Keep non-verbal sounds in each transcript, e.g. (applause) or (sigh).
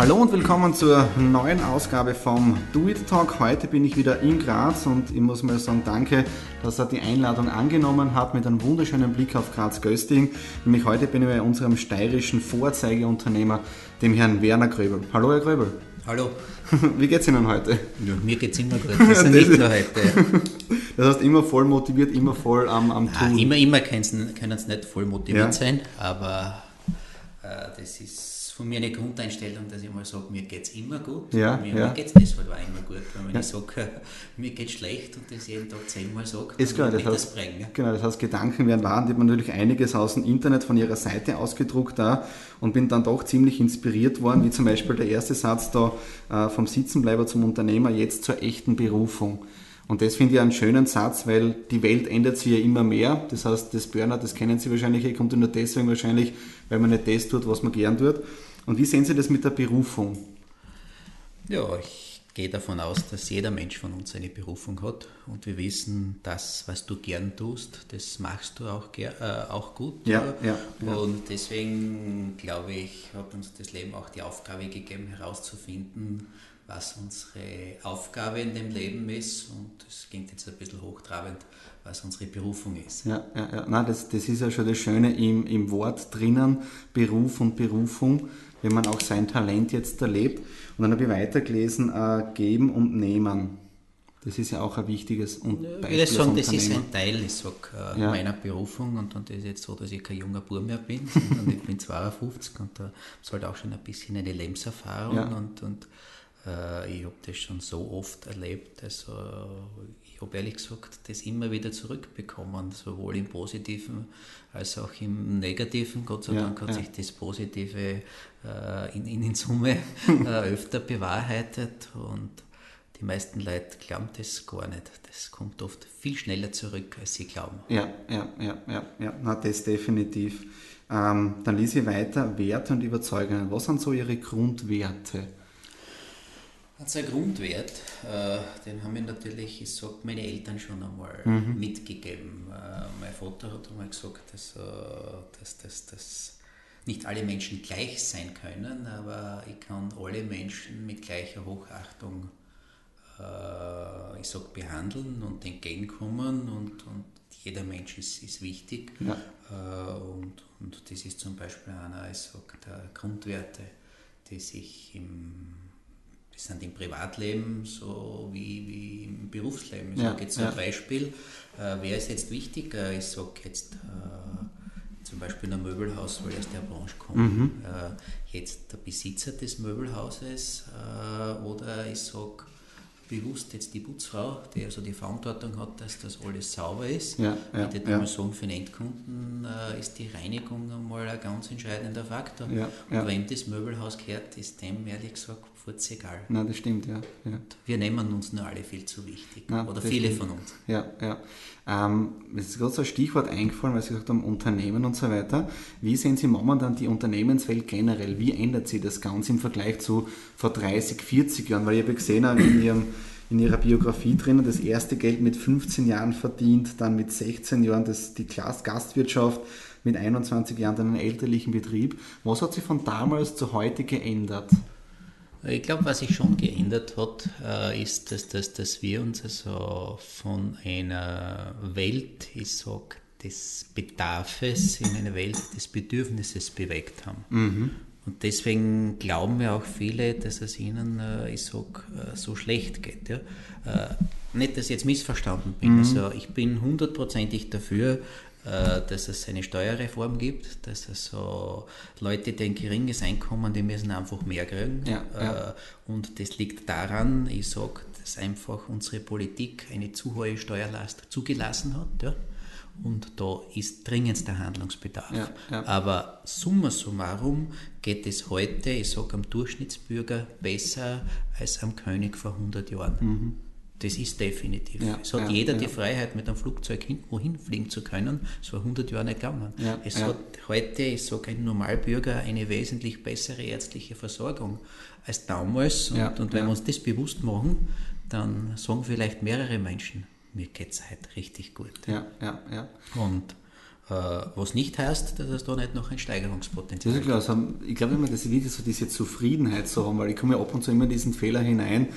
Hallo und willkommen zur neuen Ausgabe vom Do It Talk. Heute bin ich wieder in Graz und ich muss mal sagen, danke, dass er die Einladung angenommen hat mit einem wunderschönen Blick auf Graz-Gösting. Nämlich heute bin ich bei unserem steirischen Vorzeigeunternehmer, dem Herrn Werner Gröbel. Hallo, Herr Gröbel. Hallo. (laughs) Wie geht's Ihnen heute? Ja, mir geht's immer gut. Also nicht nur heute. (laughs) Das heißt, immer voll motiviert, immer voll am, am Tun. immer, immer können sie nicht voll motiviert ja. sein, aber äh, das ist von mir eine Grundeinstellung, dass ich mal sage, mir geht es immer gut. Ja, mir, ja. geht es deshalb auch immer gut. Wenn man ja. nicht sagt, (laughs) mir geht es schlecht und das jeden Tag zehnmal sagt, ist klar, das heißt, das bringen. Genau, das heißt, Gedanken werden wahr. Ich habe natürlich einiges aus dem Internet von ihrer Seite ausgedruckt da und bin dann doch ziemlich inspiriert worden, wie zum Beispiel der erste Satz da äh, vom Sitzenbleiber zum Unternehmer, jetzt zur echten Berufung. Und das finde ich einen schönen Satz, weil die Welt ändert sich ja immer mehr. Das heißt, das Burnout, das kennen Sie wahrscheinlich, kommt nur deswegen wahrscheinlich, weil man nicht das tut, was man gern tut. Und wie sehen Sie das mit der Berufung? Ja, ich gehe davon aus, dass jeder Mensch von uns eine Berufung hat und wir wissen, das, was du gern tust, das machst du auch, äh, auch gut. Ja, ja, ja, Und deswegen glaube ich, hat uns das Leben auch die Aufgabe gegeben, herauszufinden, was unsere Aufgabe in dem Leben ist. Und das klingt jetzt ein bisschen hochtrabend, was unsere Berufung ist. Ja, ja, ja. Nein, das, das ist ja schon das Schöne im, im Wort drinnen, Beruf und Berufung, wenn man auch sein Talent jetzt erlebt. Und dann habe ich weitergelesen, äh, geben und nehmen. Das ist ja auch ein wichtiges und Ich würde sagen, das ist ein Teil ich sag, äh, ja. meiner Berufung und, und das ist jetzt so, dass ich kein junger Bub mehr bin, sondern ich bin (laughs) 52 und da äh, ist halt auch schon ein bisschen eine Lebenserfahrung ja. und, und äh, ich habe das schon so oft erlebt. Also ich habe ehrlich gesagt das immer wieder zurückbekommen, sowohl im Positiven als auch im Negativen. Gott sei ja, Dank hat ja. sich das Positive äh, in, in, in, Summe (laughs) äh, öfter bewahrheitet und die meisten Leute glauben das gar nicht. Das kommt oft viel schneller zurück, als sie glauben. Ja, ja, ja, ja, ja. Na, das definitiv. Ähm, dann lese ich weiter, Werte und Überzeugungen. Was sind so Ihre Grundwerte? Hat einen Grundwert, äh, den haben mir natürlich, ich sag, meine Eltern schon einmal mhm. mitgegeben. Äh, mein Vater hat einmal gesagt, dass, äh, dass, dass, dass nicht alle Menschen gleich sein können, aber ich kann alle Menschen mit gleicher Hochachtung ich sag, behandeln und entgegenkommen und, und jeder Mensch ist, ist wichtig. Ja. und, und das ist zum Beispiel einer, ich sag, der Grundwerte, die sich im das sind im Privatleben so wie, wie im Berufsleben. Ich ja, sage jetzt ja. ein Beispiel, äh, wer ist jetzt wichtiger? Ich sage jetzt äh, zum Beispiel ein Möbelhaus, weil ich aus der Branche komme. Mhm. Äh, jetzt der Besitzer des Möbelhauses äh, oder ich sage bewusst jetzt die Putzfrau, die also die Verantwortung hat, dass das alles sauber ist. Ja, ja, ich würde ja. mal sagen, für den Endkunden äh, ist die Reinigung einmal ein ganz entscheidender Faktor. Ja, und wem das Möbelhaus gehört, ist dem ehrlich gesagt furz egal. Nein, das stimmt, ja. ja. Wir nehmen uns nur alle viel zu wichtig. Nein, oder viele stimmt. von uns. Ja, ja. Ähm, es ist gerade so ein Stichwort eingefallen, weil Sie gesagt haben, Unternehmen und so weiter. Wie sehen Sie momentan die Unternehmenswelt generell? Wie ändert sich das Ganze im Vergleich zu vor 30, 40 Jahren? Weil ich habe gesehen in Ihrem in ihrer Biografie drinnen, das erste Geld mit 15 Jahren verdient, dann mit 16 Jahren das, die Gastwirtschaft, mit 21 Jahren dann einen elterlichen Betrieb. Was hat sich von damals zu heute geändert? Ich glaube, was sich schon geändert hat, äh, ist, dass, dass, dass wir uns also von einer Welt, ich sage, des Bedarfes in eine Welt des Bedürfnisses bewegt haben. Mhm. Und deswegen glauben ja auch viele, dass es ihnen, äh, ich sag, äh, so schlecht geht. Ja? Nicht, dass ich jetzt missverstanden bin. Mhm. Also ich bin hundertprozentig dafür, äh, dass es eine Steuerreform gibt, dass es so Leute, die ein geringes Einkommen, die müssen einfach mehr kriegen. Ja, ja. Äh, und das liegt daran, ich sage, dass einfach unsere Politik eine zu hohe Steuerlast zugelassen hat. Ja? Und da ist dringendster Handlungsbedarf. Ja, ja. Aber summa summarum geht es heute, ich sage am Durchschnittsbürger, besser als am König vor 100 Jahren. Mhm. Das ist definitiv. Ja, es hat jeder die Freiheit, mit einem Flugzeug wohin fliegen zu können. Das war 100 Jahre nicht gegangen. es hat heute, ich sage, ein Normalbürger eine wesentlich bessere ärztliche Versorgung als damals. Und, und wenn wir uns das bewusst machen, dann sagen vielleicht mehrere Menschen, mir geht es heute richtig gut. Ja, ja, ja. Und was nicht heißt, dass es da nicht noch ein Steigerungspotenzial gibt. Also, ich glaube immer, dass wir so diese Zufriedenheit so haben, weil ich komme ja ab und zu immer in diesen Fehler hinein,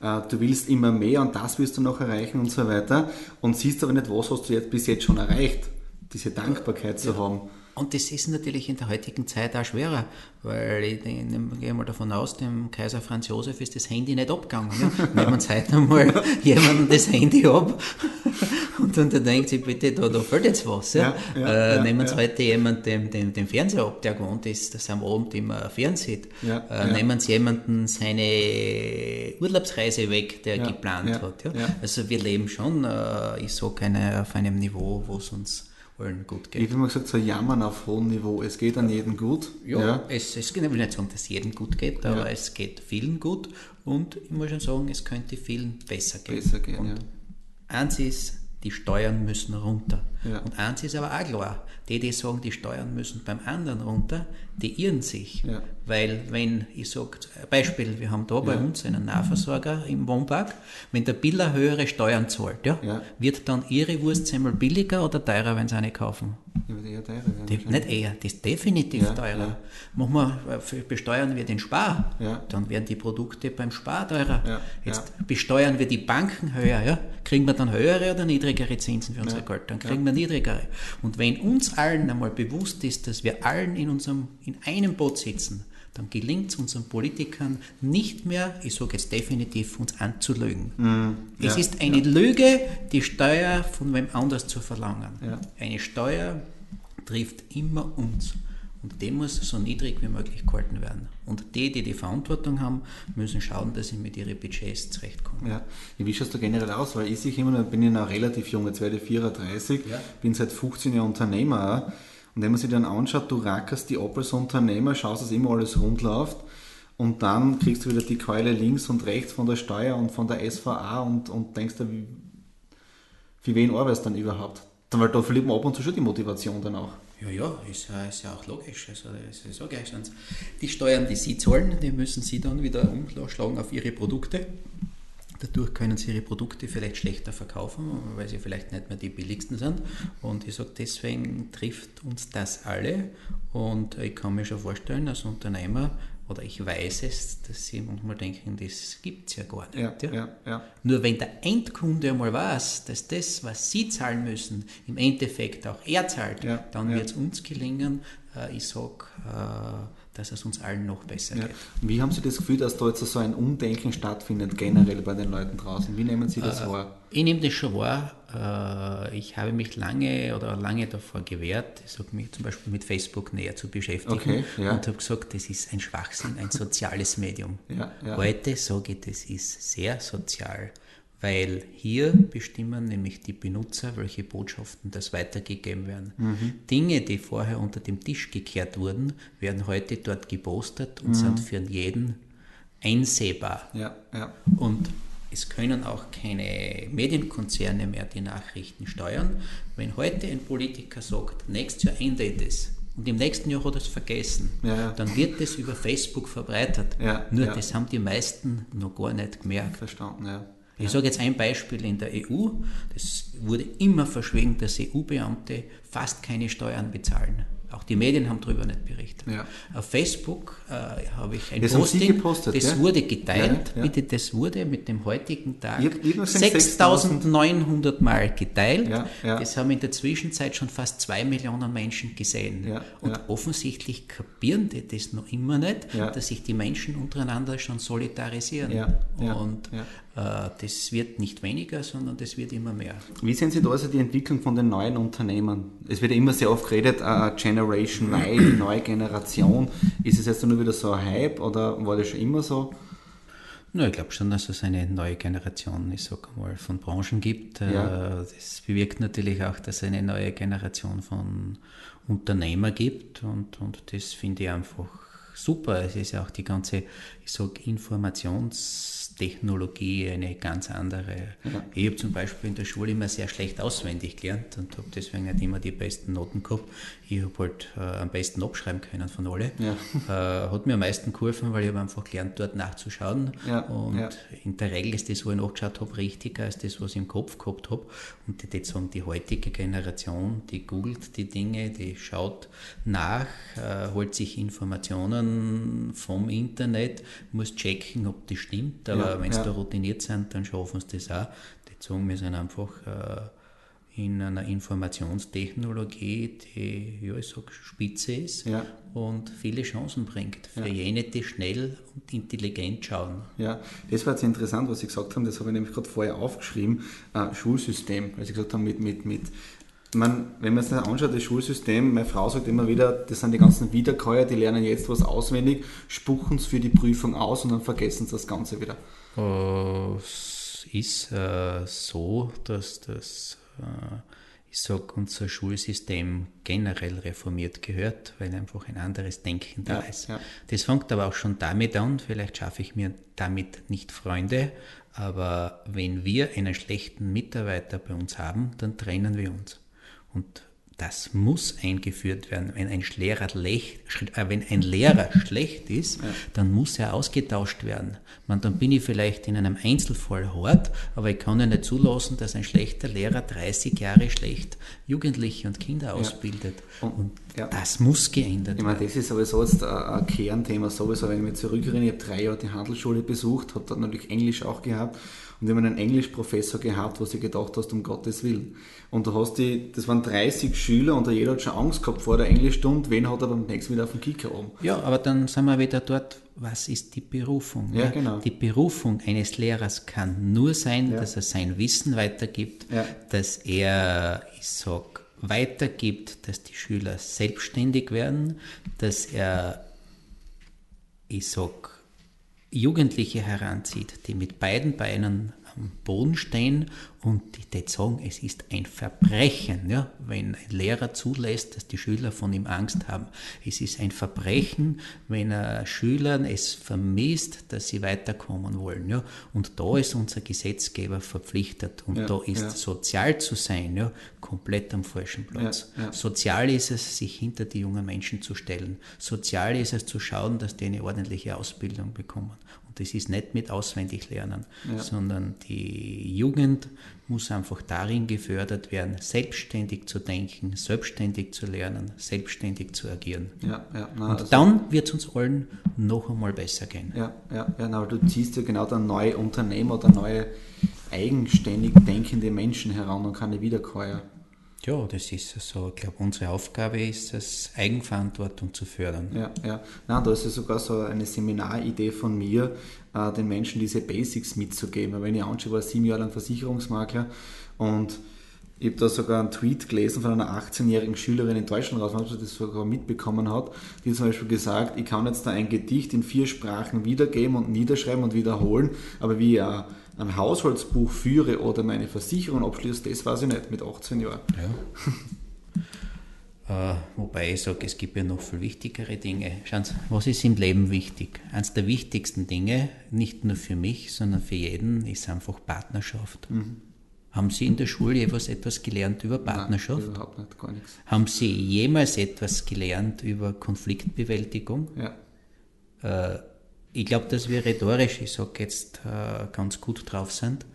äh, du willst immer mehr und das willst du noch erreichen und so weiter und siehst aber nicht, was hast du jetzt bis jetzt schon erreicht, diese Dankbarkeit zu haben. Und das ist natürlich in der heutigen Zeit auch schwerer, weil ich, ich gehe mal davon aus, dem Kaiser Franz Josef ist das Handy nicht abgegangen. Ja? (laughs) Nehmen wir heute einmal jemanden das Handy ab (laughs) und dann denkt sich, bitte, da, da fällt jetzt was. Ja? ja, ja äh, nehmen wir ja. heute jemanden den, den, den Fernseher ab, der gewohnt ist, dass er am Abend immer fernsieht. Ja, äh, Nehmen Sie jemanden seine Urlaubsreise weg, der geplant hat. Ja? Also wir leben schon, äh, ich sage, auf einem Niveau, wo es uns allen gut geht. Ich habe immer gesagt, so jammern auf hohem Niveau. Es geht an jedem gut. Ja, ja. Es, es, ich will nicht sagen, dass es jedem gut geht, aber ja. es geht vielen gut und ich muss schon sagen, es könnte vielen besser gehen. Besser gehen, und ja. Eins ist, die Steuern müssen runter. Ja. Und eins ist aber auch klar, die, die sagen, die Steuern müssen beim anderen runter, die irren sich. Ja. Weil wenn, ich sage, Beispiel, wir haben da ja. bei uns einen Nahversorger im Wohnpark, wenn der Biller höhere Steuern zahlt, ja, wird dann ihre Wurstsemmel billiger oder teurer, wenn sie eine kaufen? Ja, wird eher teurer werden. Nicht eher, das ist definitiv teurer. Machen wir, besteuern wir den Spar, dann werden die Produkte beim Spar teurer. Jetzt besteuern wir die Banken höher, ja, kriegen wir dann höhere oder niedrigere Zinsen für unsere Geld? Dann kriegen wir niedrigere. Und wenn uns allen einmal bewusst ist, dass wir allen in, unserem, in einem Boot sitzen, dann gelingt es unseren Politikern nicht mehr, ich sage jetzt definitiv, uns anzulügen. Mm, es ja, ist eine ja. Lüge, die Steuer von wem anders zu verlangen. Ja. Eine Steuer trifft immer uns. Und die muss so niedrig wie möglich gehalten werden. Und die, die die Verantwortung haben, müssen schauen, dass sie mit ihren Budgets zurechtkommen. Ja, wie schaust du generell aus? Weil ich immer, noch, bin ja noch relativ jung, jetzt werde ich 34, ja. bin seit 15 Jahren Unternehmer. Und wenn man sich dann anschaut, du rackerst die ab als Unternehmer, schaust, dass immer alles rund läuft. Und dann kriegst du wieder die Keule links und rechts von der Steuer und von der SVA und, und denkst dir, wie, für wen arbeitest du dann überhaupt? Dann, weil da verliert man ab und zu schon die Motivation dann auch. Ja, ja, ist, ist ja auch logisch. Also, ist, ist okay. Die Steuern, die Sie zahlen, die müssen Sie dann wieder umschlagen auf Ihre Produkte. Dadurch können sie ihre Produkte vielleicht schlechter verkaufen, weil sie vielleicht nicht mehr die billigsten sind. Und ich sage, deswegen trifft uns das alle. Und ich kann mir schon vorstellen, als Unternehmer, oder ich weiß es, dass sie manchmal denken, das gibt es ja gar nicht. Ja, ja. Ja, Nur wenn der Endkunde einmal weiß, dass das, was sie zahlen müssen, im Endeffekt auch er zahlt, dann wird es uns gelingen. Äh, ich sage, äh, dass es uns allen noch besser geht. Wie haben Sie das Gefühl, dass da jetzt so ein Umdenken stattfindet, generell bei den Leuten draußen? Wie nehmen Sie das äh, wahr? Ich nehme das schon wahr. Äh, ich habe mich lange oder lange davor gewehrt, mich zum Beispiel mit Facebook näher zu beschäftigen okay, ja. und habe gesagt, das ist ein Schwachsinn, ein soziales Medium. (laughs) Ja, ja. Heute sage ich, das ist sehr sozial weil hier bestimmen nämlich die Benutzer, welche Botschaften das weitergegeben werden. Mhm. Dinge, die vorher unter dem Tisch gekehrt wurden, werden heute dort gepostet und mhm. sind für jeden einsehbar. Und es können auch keine Medienkonzerne mehr die Nachrichten steuern. Wenn heute ein Politiker sagt, nächstes Jahr endet es, und im nächsten Jahr hat er es vergessen, ja, ja. dann wird das über Facebook verbreitet. Ja, Nur das haben die meisten noch gar nicht gemerkt. Verstanden, ja. Ich sage jetzt ein Beispiel in der EU. Das wurde immer verschwiegen, dass EU-Beamte fast keine Steuern bezahlen. Auch die Medien haben darüber nicht berichtet. Ja. Auf Facebook äh, habe ich ein das Posting, gepostet, das ja? wurde geteilt. Ja, Bitte, das wurde mit dem heutigen Tag 6.900 Mal geteilt. Das haben in der Zwischenzeit schon fast zwei Millionen Menschen gesehen. Und offensichtlich kapieren die das noch immer nicht, dass sich die Menschen untereinander schon solidarisieren. Und das wird nicht weniger, sondern das wird immer mehr. Wie sehen Sie da also die Entwicklung von den neuen Unternehmen? Es wird ja immer sehr oft geredet, uh, Generation Y, die neue Generation. Ist es jetzt nur wieder so ein Hype oder war das schon immer so? No, ich glaube schon, dass es eine neue Generation, ich sag mal, von Branchen gibt. Äh, ja. Das bewirkt natürlich auch, dass es eine neue Generation von Unternehmer gibt und, und das finde ich einfach super. Es ist ja auch die ganze, ich sag, Informations- Informationstechnologie eine ganz andere. Ja. Ich habe zum Beispiel in der Schule immer sehr schlecht auswendig gelernt und habe deswegen nicht immer die besten Noten gehabt. Ich habe halt äh, am besten abschreiben können von alle. Ja. (laughs) Äh, hat mir am meisten geholfen, weil ich habe einfach gelernt, dort nachzuschauen. Ja. Und in der Regel ist das, was ich nachgeschaut habe, richtiger als das, was ich im Kopf gehabt habe. Und ich würde sagen, die heutige Generation, die googelt die Dinge, die schaut nach, äh, holt sich Informationen vom Internet, muss checken, ob das stimmt. Aber ja, wenn sie ja. da routiniert sind, dann schaffen sie das auch. Die wir sind einfach äh, in einer Informationstechnologie, die, ja, ich sag, spitze ist ja. und viele Chancen bringt für jene, die schnell und intelligent schauen. Ja, das war jetzt interessant, was Sie gesagt haben, das habe ich nämlich gerade vorher aufgeschrieben, äh, Schulsystem, weil Sie gesagt haben, mit, mit, mit man, wenn man sich anschaut, das Schulsystem, meine Frau sagt immer wieder, das sind die ganzen Wiederkäuer, die lernen jetzt was auswendig, spuchen es für die Prüfung aus und dann vergessen sie das Ganze wieder. Es ist äh, so, dass das, äh, ich sage, unser Schulsystem generell reformiert gehört, weil einfach ein anderes Denken da ja, ist. Ja. Das fängt aber auch schon damit an, vielleicht schaffe ich mir damit nicht Freunde, aber wenn wir einen schlechten Mitarbeiter bei uns haben, dann trennen wir uns. Und das muss eingeführt werden. Wenn ein Lehrer, lech, äh, wenn ein Lehrer (laughs) schlecht ist, ja. dann muss er ausgetauscht werden. Man, dann bin ich vielleicht in einem Einzelfall hart, aber ich kann ja nicht zulassen, dass ein schlechter Lehrer 30 Jahre schlecht Jugendliche und Kinder ja. ausbildet. Und, und ja. das muss geändert werden. Ich meine, das ist sowieso jetzt ein Kernthema sowieso, wenn ich mich zurückerinnere, ich habe drei Jahre die Handelsschule besucht, habe dort natürlich Englisch auch gehabt und wir haben einen Englischprofessor gehabt, wo du gedacht hast, um Gottes Willen. Und du hast die, das waren 30 Schüler und jeder hat schon Angst gehabt vor der Englischstunde, wen hat er beim nächsten wieder auf dem Kicker oben. Ja, aber dann sind wir wieder dort, was ist die Berufung? Ja, ja? genau. Die Berufung eines Lehrers kann nur sein, ja. dass er sein Wissen weitergibt, dass er, ich sag, weitergibt, dass die Schüler selbstständig werden, dass er, ich sag, Jugendliche heranzieht, die mit beiden Beinen Boden stehen und die sagen, es ist ein Verbrechen, ja, wenn ein Lehrer zulässt, dass die Schüler von ihm Angst haben. Es ist ein Verbrechen, wenn er Schülern es vermisst, dass sie weiterkommen wollen. Ja. Und da ist unser Gesetzgeber verpflichtet. Und ja, da ist ja. sozial zu sein, ja, komplett am falschen Platz. Sozial ist es, sich hinter die jungen Menschen zu stellen. Sozial ist es zu schauen, dass die eine ordentliche Ausbildung bekommen. Das ist nicht mit auswendig lernen, sondern die Jugend muss einfach darin gefördert werden, selbstständig zu denken, selbstständig zu lernen, selbstständig zu agieren. Ja, ja, na, Und also dann wird es uns allen noch einmal besser gehen. Ja, ja, ja na, du ziehst ja genau dann neue Unternehmer oder neue eigenständig denkende Menschen heran und keine Wiederkäuer. Ja, das ist so. Ich glaube, unsere Aufgabe ist es, Eigenverantwortung zu fördern. Ja, ja. Nein, da ist ja sogar so eine Seminaridee von mir, äh, den Menschen diese Basics mitzugeben. Wenn ich anschaue, war sieben Jahre lang Versicherungsmakler und ich habe da sogar einen Tweet gelesen von einer 18-jährigen Schülerin in Deutschland raus, die das sogar mitbekommen hat, die zum Beispiel gesagt, ich kann jetzt da ein Gedicht in vier Sprachen wiedergeben und niederschreiben und wiederholen, aber wie ich ein Haushaltsbuch führe oder meine Versicherung abschließe, das weiß ich nicht mit 18 Jahren. Ja. (laughs) äh, wobei ich sage, es gibt ja noch viel wichtigere Dinge. Schauen Sie, was ist im Leben wichtig? Eines der wichtigsten Dinge, nicht nur für mich, sondern für jeden, ist einfach Partnerschaft. Mhm. Haben Sie in der Schule jeweils etwas gelernt über Partnerschaft? Nein, überhaupt nicht, gar nichts. Haben Sie jemals etwas gelernt über Konfliktbewältigung? Ja. Äh, ich glaube, dass wir rhetorisch, ich sage jetzt, äh, ganz gut drauf sind.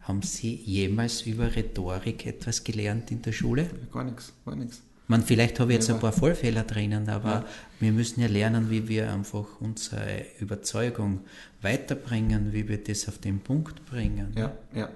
Haben Sie jemals über Rhetorik etwas gelernt in der Schule? Gar nichts, gar nichts. Man, vielleicht habe ich jetzt ein paar Vollfehler drinnen, aber ja. wir müssen ja lernen, wie wir einfach unsere Überzeugung weiterbringen, wie wir das auf den Punkt bringen. Ja, ja.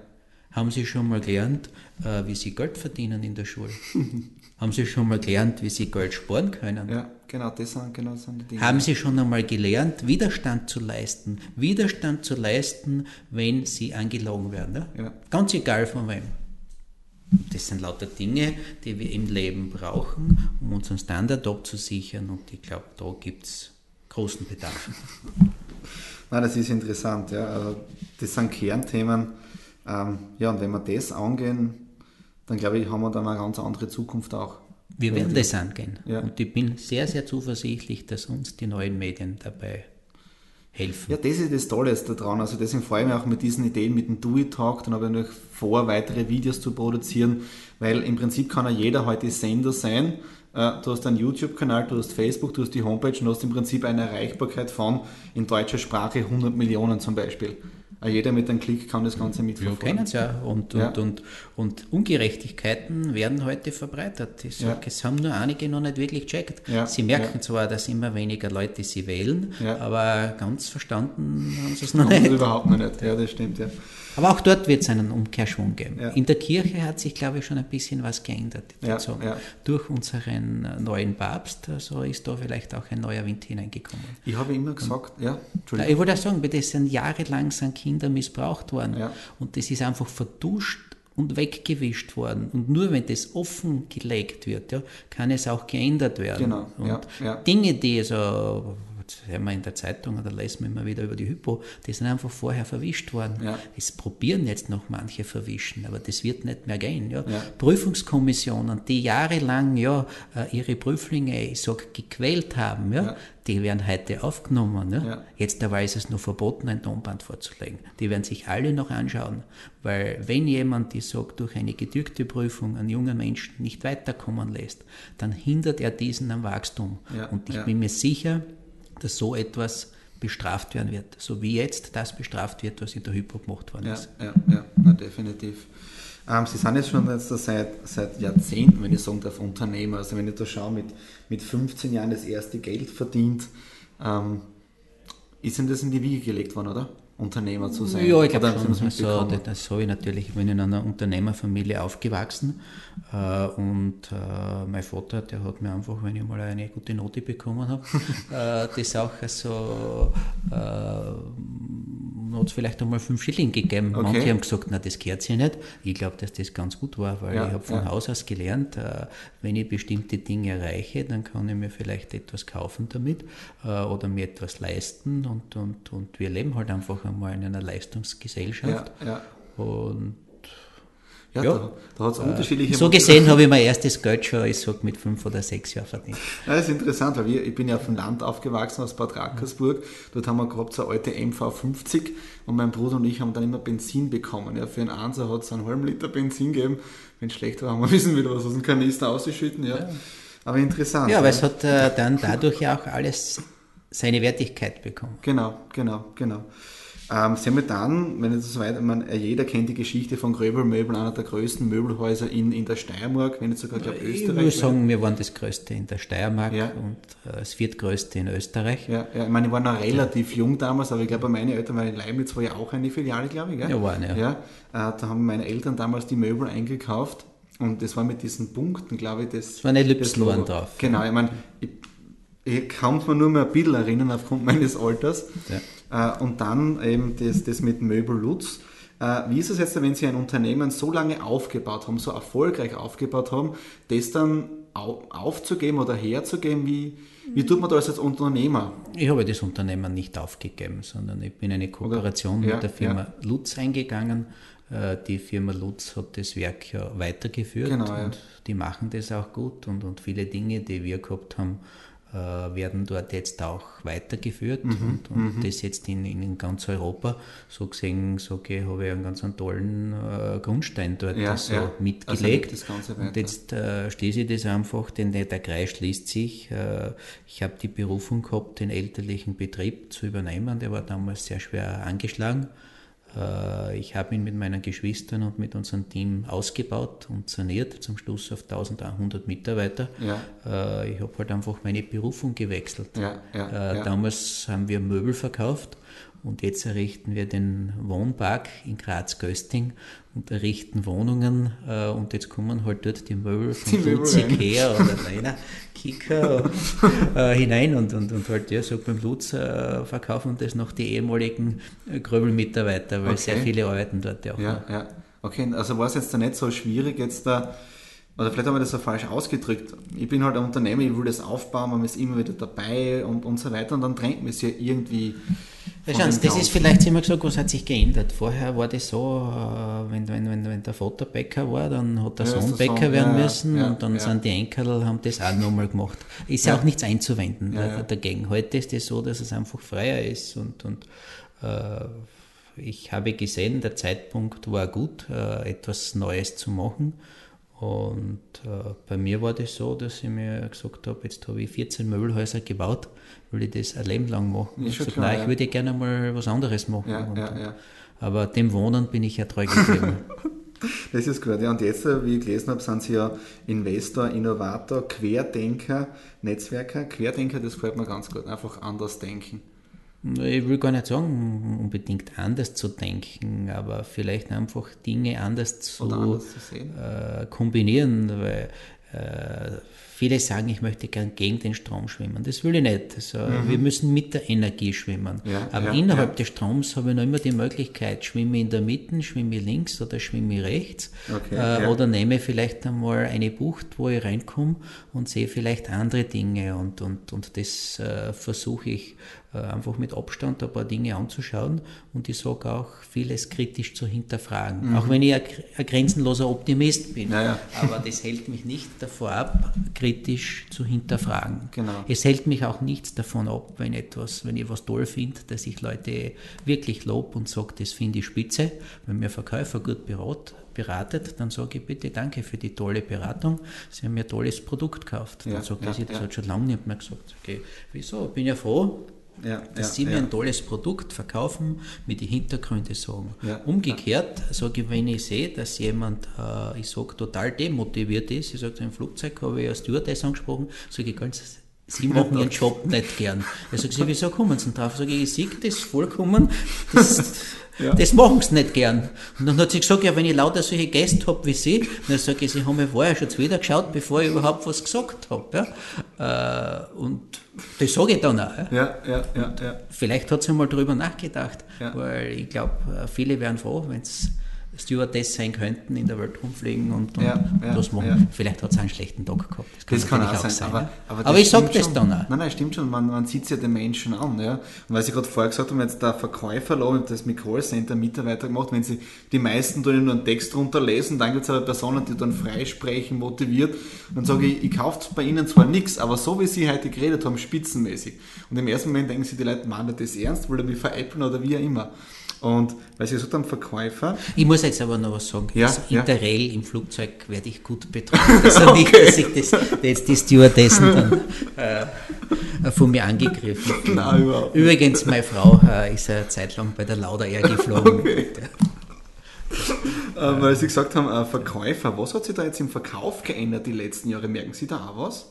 Haben Sie schon mal gelernt, äh, wie Sie Geld verdienen in der Schule? (laughs) Haben Sie schon mal gelernt, wie Sie Geld sparen können? Ja, genau, das sind, genau so die Dinge. Haben Sie schon einmal gelernt, Widerstand zu leisten? Widerstand zu leisten, wenn Sie angelogen werden. Ne? Ja. Ganz egal von wem. Das sind lauter Dinge, die wir im Leben brauchen, um unseren Standard abzusichern. Und ich glaube, da gibt es großen Bedarf. (laughs) Nein, das ist interessant. Ja. Also, das sind Kernthemen ähm, ja, und wenn wir das angehen, dann glaube ich, haben wir dann eine ganz andere Zukunft auch. Wir werden das angehen. Ja. Und ich bin sehr, sehr zuversichtlich, dass uns die neuen Medien dabei helfen. Ja, das ist das Tolle daran. Also deswegen freue ich mich auch mit diesen Ideen, mit dem Do-It-Talk, dann habe ich natürlich vor, weitere Videos zu produzieren, weil im Prinzip kann ja jeder heute Sender sein. Äh, du hast einen YouTube-Kanal, du hast Facebook, du hast die Homepage und du hast im Prinzip eine Erreichbarkeit von in deutscher Sprache 100 Millionen zum Beispiel. Jeder mit einem Klick kann das Ganze mitverfolgen. Wir kennen es ja. Und, ja. Und, und, und Ungerechtigkeiten werden heute verbreitert. Ich sag, ja. Es haben nur einige noch nicht wirklich gecheckt. Ja. Sie merken zwar, dass immer weniger Leute sie wählen, aber ganz verstanden haben sie es (laughs) noch nicht. Überhaupt noch nicht. Ja, das stimmt. Ja. Aber auch dort wird es einen Umkehrschwung geben. Ja. In der Kirche hat sich, glaube ich, schon ein bisschen was geändert. Ja, also ja. Durch unseren neuen Papst also ist da vielleicht auch ein neuer Wind hineingekommen. Ich habe immer gesagt, Und, ja, Ich wollte auch sagen, das sind jahrelang sind Kinder missbraucht worden. Und das ist einfach verduscht und weggewischt worden. Und nur wenn das offengelegt wird, ja, kann es auch geändert werden. Genau. Und ja, ja. Dinge, die so hören wir in der Zeitung oder lesen wir immer wieder über die Hypo, die sind einfach vorher verwischt worden. Ja. Es probieren jetzt noch manche verwischen, aber das wird nicht mehr gehen. Ja. ja. Prüfungskommissionen, die jahrelang ja, äh, ihre Prüflinge ich sag, gequält haben, ja, ja. die werden heute aufgenommen. Ja. Jetzt dabei ist es nur verboten, ein Tonband vorzulegen. Die werden sich alle noch anschauen, weil wenn jemand, die sagt, durch eine gedürkte Prüfung einen jungen Menschen nicht weiterkommen lässt, dann hindert er diesen am Wachstum. Und ich bin mir sicher, dass so etwas bestraft werden wird, so wie jetzt das bestraft wird, was in der Hypo gemacht worden ist. Ja, ja, ja definitiv. Ähm, Sie sind jetzt schon jetzt seit, seit Jahrzehnten, wenn ich sagen darf, Unternehmer. Also wenn ich da schaue, mit, mit 15 Jahren das erste Geld verdient, ähm, ist Ihnen das in die Wiege gelegt worden, oder? Unternehmer zu sein? Ja, ich glaube schon. Also, das habe ich natürlich, ich bin in einer Unternehmerfamilie aufgewachsen äh, und äh, mein Vater, der hat mir einfach, wenn ich mal eine gute Note bekommen habe, (laughs) äh, das auch so äh, hat es vielleicht einmal fünf Schilling gegeben. Okay. Manche haben gesagt, na, das gehört sich nicht. Ich glaube, dass das ganz gut war, weil ja, ich habe von ja. Haus aus gelernt, äh, wenn ich bestimmte Dinge erreiche, dann kann ich mir vielleicht etwas kaufen damit äh, oder mir etwas leisten und, und, und wir leben halt einfach einmal in einer Leistungsgesellschaft. Ja, und ja, ja. da, da hat es unterschiedliche. So gesehen habe ich mein erstes Geld schon, ich sag, mit fünf oder sechs Jahren verdient. Ja, das ist interessant, weil wir, ich bin ja auf dem Land aufgewachsen, aus Bad Rackersburg. Dort haben wir gehabt so eine alte MV50 und mein Bruder und ich haben dann immer Benzin bekommen. Ja, für einen Einser hat es einen halben Liter Benzin gegeben. Wenn es schlecht war, haben wir (laughs) wissen wieder was aus dem Kanister auszuschütten. Ja. ja. Aber interessant. Ja, aber es hat äh, dann dadurch ja auch alles seine Wertigkeit bekommen. Genau, genau, genau. Ähm, sie haben ja dann, wenn es so weit, man, jeder kennt die Geschichte von Gröbel Möbel, einer der größten Möbelhäuser in, in der Steiermark, wenn nicht sogar, glaube Österreich. Ich würde sagen, wir waren das größte in der Steiermark ja. und äh, das viertgrößte in Österreich. Ja, ja, ich meine, ich war noch relativ jung damals, aber ich glaube, meine Eltern waren in Leibniz, war ja auch eine Filiale, glaube ich. Gell? Ja, waren, ja. ja äh, da haben meine Eltern damals die Möbel eingekauft und das war mit diesen Punkten, glaube ich, das. Es waren Ellipsen waren drauf. Genau, ich meine, ich, ich kann mir nur mehr ein bisschen erinnern aufgrund meines Alters. Ja. Äh, und dann eben das, das mit Möbel Lutz. Äh, wie ist es jetzt, wenn Sie ein Unternehmen so lange aufgebaut haben, so erfolgreich aufgebaut haben, das dann aufzugeben oder herzugeben? Wie, wie tut man das als Unternehmer? Ich habe das Unternehmen nicht aufgegeben, sondern ich bin eine Kooperation oder, ja, mit der Firma ja. Lutz eingegangen. Äh, die Firma Lutz hat das Werk ja weitergeführt genau, ja. und die machen das auch gut und, und viele Dinge, die wir gehabt haben, werden dort jetzt auch weitergeführt mhm, und, und mhm. das jetzt in, in ganz Europa. So gesehen, so okay, habe ich einen ganz einen tollen äh, Grundstein dort ja, so ja. mitgelegt. Also und jetzt äh, stehe ich das einfach, denn der, der Kreis schließt sich. Äh, ich habe die Berufung gehabt, den elterlichen Betrieb zu übernehmen. Der war damals sehr schwer angeschlagen. Äh, ich habe ihn mit meinen Geschwistern und mit unserem Team ausgebaut und saniert, zum Schluss auf 1100 Mitarbeiter. Ja. Äh, ich habe halt einfach meine Berufung gewechselt. Ja, ja, äh, damals haben wir Möbel verkauft und jetzt errichten wir den Wohnpark in Graz-Gösting und errichten Wohnungen. Äh, und jetzt kommen halt dort die Möbel von Lutz Ikea oder Leiner Kicker (laughs) äh, hinein und, und, und halt ja, so beim Lutz äh, verkaufen das noch die ehemaligen Gröbel-Mitarbeiter, weil okay. sehr viele arbeiten dort ja auch. Ja, ja. Okay, also war es jetzt da nicht so schwierig, jetzt da oder vielleicht haben wir das so falsch ausgedrückt. Ich bin halt ein Unternehmer, ich will das aufbauen, man ist immer wieder dabei und, und so weiter und dann drängt man sich ja irgendwie das ist vielleicht immer gesagt, was hat sich geändert. Vorher war das so, äh, wenn, wenn, wenn, wenn der Vater Bäcker war, dann hat der ja, Sohn Bäcker werden ja, müssen ja, und dann sind die Enkel, haben das auch nochmal gemacht. Ist ja auch nichts einzuwenden dagegen. Heute ist es das so, dass es einfach freier ist und, und äh, ich habe gesehen, der Zeitpunkt war gut, äh, etwas Neues zu machen. Und äh, bei mir war das so, dass ich mir gesagt habe, jetzt habe ich 14 Möbelhäuser gebaut, will ich das ein Leben lang machen. Ich, gesagt, nein, ich würde gerne mal was anderes machen. Ja, und, ja, ja. Aber dem Wohnen bin ich ja treu geblieben. (laughs) das ist gut. Ja, und jetzt, äh, wie ich gelesen habe, sind Sie ja Investor, Innovator, Querdenker, Netzwerker. Querdenker, das gefällt mir ganz gut. Einfach anders denken. Ich will gar nicht sagen, unbedingt anders zu denken, aber vielleicht einfach Dinge anders zu, anders zu äh, kombinieren, weil äh, viele sagen, ich möchte gern gegen den Strom schwimmen. Das will ich nicht. Also, mhm. Wir müssen mit der Energie schwimmen. Ja, aber ja, innerhalb ja. des Stroms habe ich noch immer die Möglichkeit, schwimme ich in der Mitte, schwimme ich links oder schwimme ich rechts. Okay, äh, oder nehme vielleicht einmal eine Bucht, wo ich reinkomme und sehe vielleicht andere Dinge und, und, und das äh, versuche ich äh, einfach mit Abstand ein paar Dinge anzuschauen und ich sage auch, vieles kritisch zu hinterfragen. Mhm. Auch wenn ich ein, ein, grenzenloser Optimist bin. Aber das hält mich nicht davor ab, kritisch zu hinterfragen. Genau. Es hält mich auch nichts davon ab, wenn etwas, wenn ich was toll finde, dass ich Leute wirklich lobe und sage, das finde ich spitze. Wenn mir Verkäufer gut berat, beratet, dann sage ich bitte danke für die tolle Beratung. Sie haben mir ein tolles Produkt gekauft. Dann ja, sagt er, ja, das hat schon lange nicht mehr gesagt. Okay, wieso? Bin ja froh, ja, dass sie mir ein tolles Produkt verkaufen, mir die Hintergründe sagen. Umgekehrt sage ich, wenn ich sehe, dass jemand, äh, ich sage, total demotiviert ist, ich sage, im Flugzeug habe ich als Stewardess angesprochen, sage ich ganz, Sie machen Ihren Job nicht gern. Er sagt, wieso kommen Sie drauf? Sage ich, ich sehe das vollkommen, das, (laughs) ja. das machen Sie nicht gern. Und dann hat sie gesagt, ja, wenn ich lauter solche Gäste habe wie Sie, dann sage ich, Sie haben mir vorher schon wieder geschaut, bevor ich überhaupt was gesagt habe. Ja? Äh, und das sage ich dann auch. Ja, ja, ja. ja. Vielleicht hat sie mal darüber nachgedacht, weil ich glaube, äh, viele wären froh, wenn es Stewardess sein könnten, in der Welt rumfliegen und, und ja, ja, das machen. Ja. Vielleicht hat es einen schlechten Tag gehabt. Das kann, das kann auch sein. sein aber, aber, aber ich sage das dann auch. Nein, nein, stimmt schon. Man, man sieht es ja den Menschen an. Ja? Und weil Sie gerade vorher gesagt haben, jetzt der Verkäufer, das mit Callcenter Mitarbeiter gemacht, wenn Sie die meisten tun nur einen Text runterlesen, dann gibt es aber Personen, die dann freisprechen, motiviert. Und dann sage ich, ich kaufe bei Ihnen zwar nichts, aber so wie Sie heute geredet haben, spitzenmäßig. Und im ersten Moment denken Sie, die Leute, meinen das ernst, wollen mich veräppeln oder wie auch immer. Und weil Sie gesagt haben, Verkäufer. Ich muss jetzt aber noch was sagen. Ja, also Interrail ja. im Flugzeug werde ich gut betreut. (laughs) Also nicht, okay. dass ich das, jetzt die Stewardessen dann äh, von mir angegriffen. (laughs) Nein, überhaupt Übrigens, meine Frau äh, ist eine Zeit lang bei der Lauda Air geflogen. Okay. äh, weil Sie gesagt haben, äh, Verkäufer, was hat sich da jetzt im Verkauf geändert die letzten Jahre? Merken Sie da auch was?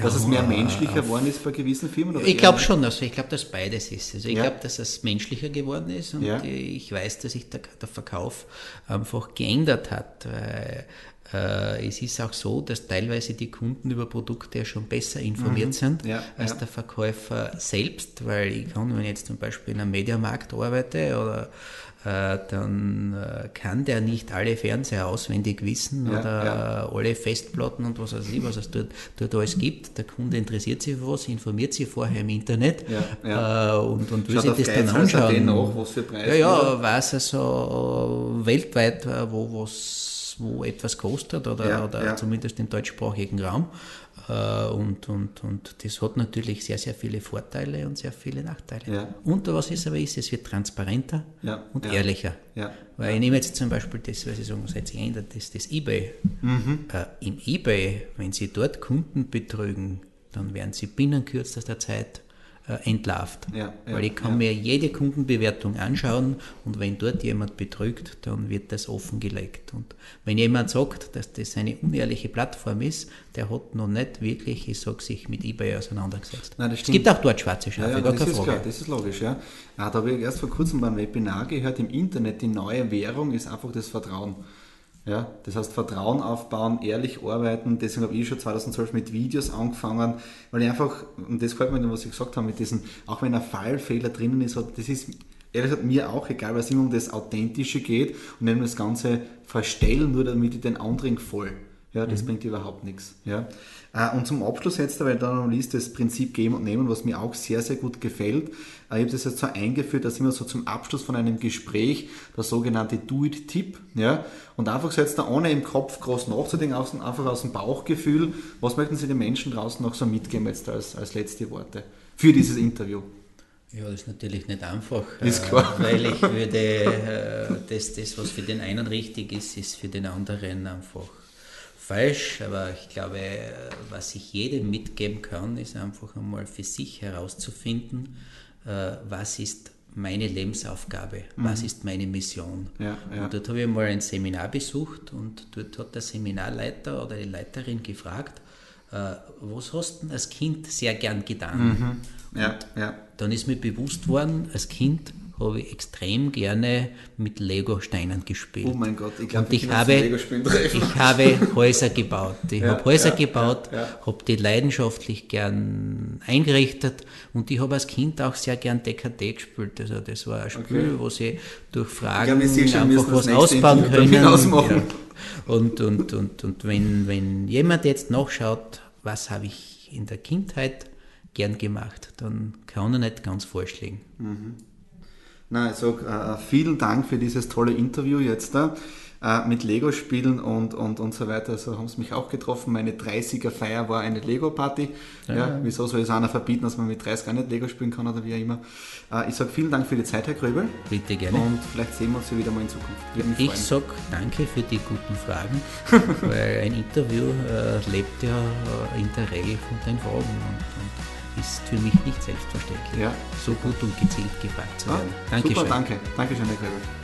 Dass ja, es mehr menschlicher geworden ist bei gewissen Firmen? ich glaube schon, also ich glaube, dass beides ist. Also ich ja. glaube, dass es menschlicher geworden ist und ja. ich weiß, dass sich der, der, Verkauf einfach geändert hat. Weil, äh, es ist auch so, dass teilweise die Kunden über Produkte ja schon besser informiert mhm. sind als der Verkäufer selbst, weil ich kann, wenn ich jetzt zum Beispiel in einem Mediamarkt arbeite oder dann äh, kann der nicht alle Fernseher auswendig wissen ja, oder ja. alle Festplatten und was weiß ich, was es dort, dort alles gibt. Der Kunde interessiert sich für was, informiert sich vorher im Internet ja, äh, und, und will sich das dann anschauen. Nach, was für Preise, ja, ja, weiß also weltweit, wo was wo etwas kostet oder, oder zumindest im deutschsprachigen Raum. Äh, und, und, und das hat natürlich sehr, sehr viele Vorteile und sehr viele Nachteile. Ja. Und was ist aber ist, es wird transparenter ja. und ja. ehrlicher. Weil ich nehme jetzt zum Beispiel das, was ich sagen, seit sich ändert, das, das eBay. Mhm. Äh, Im eBay, wenn Sie dort Kunden betrügen, dann werden Sie binnen kürzester Zeit äh, entlarvt. Ja, ja, Weil ich kann ja. mir jede Kundenbewertung anschauen und wenn dort jemand betrügt, dann wird das offengelegt. Und wenn jemand sagt, dass das eine unehrliche Plattform ist, der hat noch nicht wirklich, ich sage, sich mit eBay auseinandergesetzt. Nein, es gibt auch dort schwarze Schafe, gar das ist Frage. Klar, das ist logisch, ja. Da habe ich erst vor kurzem beim Webinar gehört, im Internet die neue Währung ist einfach das Vertrauen. Ja, das heißt Vertrauen aufbauen, ehrlich arbeiten. Deswegen habe ich schon 2012 mit Videos angefangen, weil ich einfach, und das gefällt mir, was ich gesagt habe, mit diesen, auch wenn ein Fallfehler drinnen ist, das ist ehrlich gesagt mir auch egal, weil es immer um das Authentische geht und nicht um das Ganze verstellen, nur damit ich den anderen voll. Ja, das mhm. bringt überhaupt nichts. Ja. Äh, und zum Abschluss jetzt, weil da noch liest, das Prinzip Geben und Nehmen, was mir auch sehr, sehr gut gefällt. Äh, ich habe das jetzt so eingeführt, dass immer so zum Abschluss von einem Gespräch der sogenannte Do-It-Tipp, ja, und einfach so jetzt da ohne im Kopf groß nachzudenken, einfach aus dem Bauchgefühl, was möchten Sie den Menschen draußen noch so mitgeben jetzt als, als letzte Worte für dieses Interview? Ja, das ist natürlich nicht einfach, ist klar. Äh, weil ich (laughs) würde, das, das, was für den einen richtig ist, ist für den anderen einfach falsch. Aber ich glaube, was ich jedem mitgeben kann, ist einfach einmal für sich herauszufinden, äh, was ist meine Lebensaufgabe, mhm. was ist meine Mission. Ja, ja. Und dort habe ich mal ein Seminar besucht und dort hat der Seminarleiter oder die Leiterin gefragt, äh, was hast du als Kind sehr gern getan? Mhm. Ja, ja. Dann ist mir bewusst worden, als Kind habe ich extrem gerne mit Lego-Steinen gespielt. Oh mein Gott, ich glaube, ich, habe, ich habe Häuser gebaut. Ich ja, habe Häuser ja, gebaut, ja, habe die leidenschaftlich gern eingerichtet und ich habe als Kind auch sehr gern DKT gespielt. Also das war ein Spiel, okay. wo sie durch Fragen glaub, einfach was ausbauen können. (laughs) Und, und, und, und wenn, wenn jemand jetzt nachschaut, was habe ich in der Kindheit gern gemacht, dann kann er nicht ganz vorschlagen. Mhm. Na, ich sage äh, vielen Dank für dieses tolle Interview jetzt da äh, mit Lego-Spielen und, und, und so weiter. So haben sie mich auch getroffen. Meine 30er-Feier war eine Lego-Party. Ja, ja, wieso soll es einer verbieten, dass man mit 30 gar nicht Lego spielen kann oder wie auch immer. Äh, ich sage vielen Dank für die Zeit, Herr Gröbel. Bitte gerne. Und vielleicht sehen wir uns ja wieder mal in Zukunft. Ich sage danke für die guten Fragen, (laughs) weil ein Interview äh, lebt ja äh, in der Regel von den Fragen. Und, und ist für mich nicht selbstverständlich, ja. so gut und gezielt gefragt zu werden. Ah, Dankeschön. Super, danke. Dankeschön, Herr Gregor.